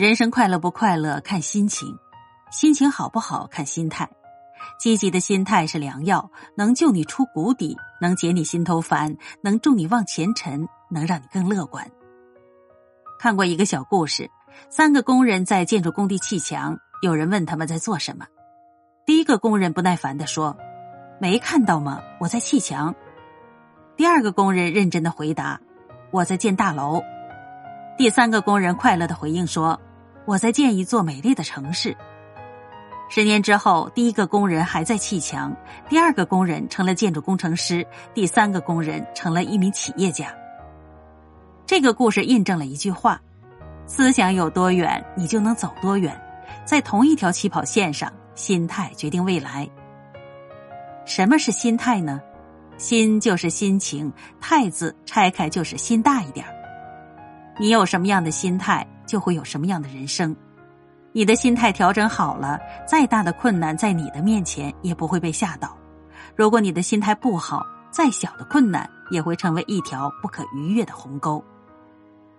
人生快乐不快乐看心情，心情好不好看心态。积极的心态是良药，能救你出谷底，能解你心头烦，能助你往前沉，能让你更乐观。看过一个小故事，三个工人在建筑工地砌墙，有人问他们在做什么。第一个工人不耐烦的说：“没看到吗？我在砌墙。”第二个工人认真的回答：“我在建大楼。”第三个工人快乐的回应说：“我在建一座美丽的城市。”十年之后，第一个工人还在砌墙，第二个工人成了建筑工程师，第三个工人成了一名企业家。这个故事印证了一句话：思想有多远，你就能走多远。在同一条起跑线上，心态决定未来。什么是心态呢？心就是心情，态字拆开就是心大一点儿你有什么样的心态，就会有什么样的人生。你的心态调整好了，再大的困难在你的面前也不会被吓倒；如果你的心态不好，再小的困难也会成为一条不可逾越的鸿沟。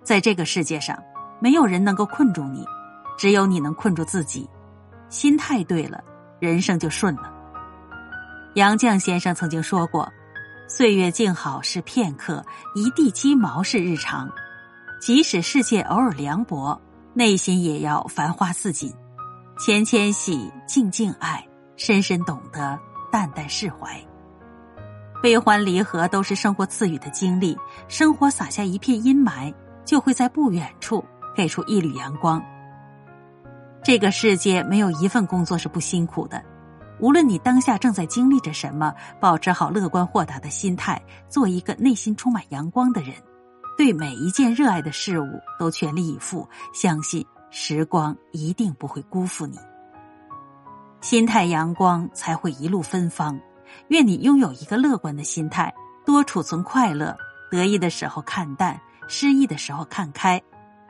在这个世界上，没有人能够困住你，只有你能困住自己。心态对了，人生就顺了。杨绛先生曾经说过：“岁月静好是片刻，一地鸡毛是日常。”即使世界偶尔凉薄，内心也要繁花似锦。浅浅喜，静静爱，深深懂得，淡淡释怀。悲欢离合都是生活赐予的经历，生活撒下一片阴霾，就会在不远处给出一缕阳光。这个世界没有一份工作是不辛苦的，无论你当下正在经历着什么，保持好乐观豁达的心态，做一个内心充满阳光的人。对每一件热爱的事物都全力以赴，相信时光一定不会辜负你。心态阳光，才会一路芬芳。愿你拥有一个乐观的心态，多储存快乐。得意的时候看淡，失意的时候看开，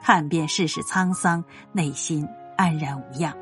看遍世事沧桑，内心安然无恙。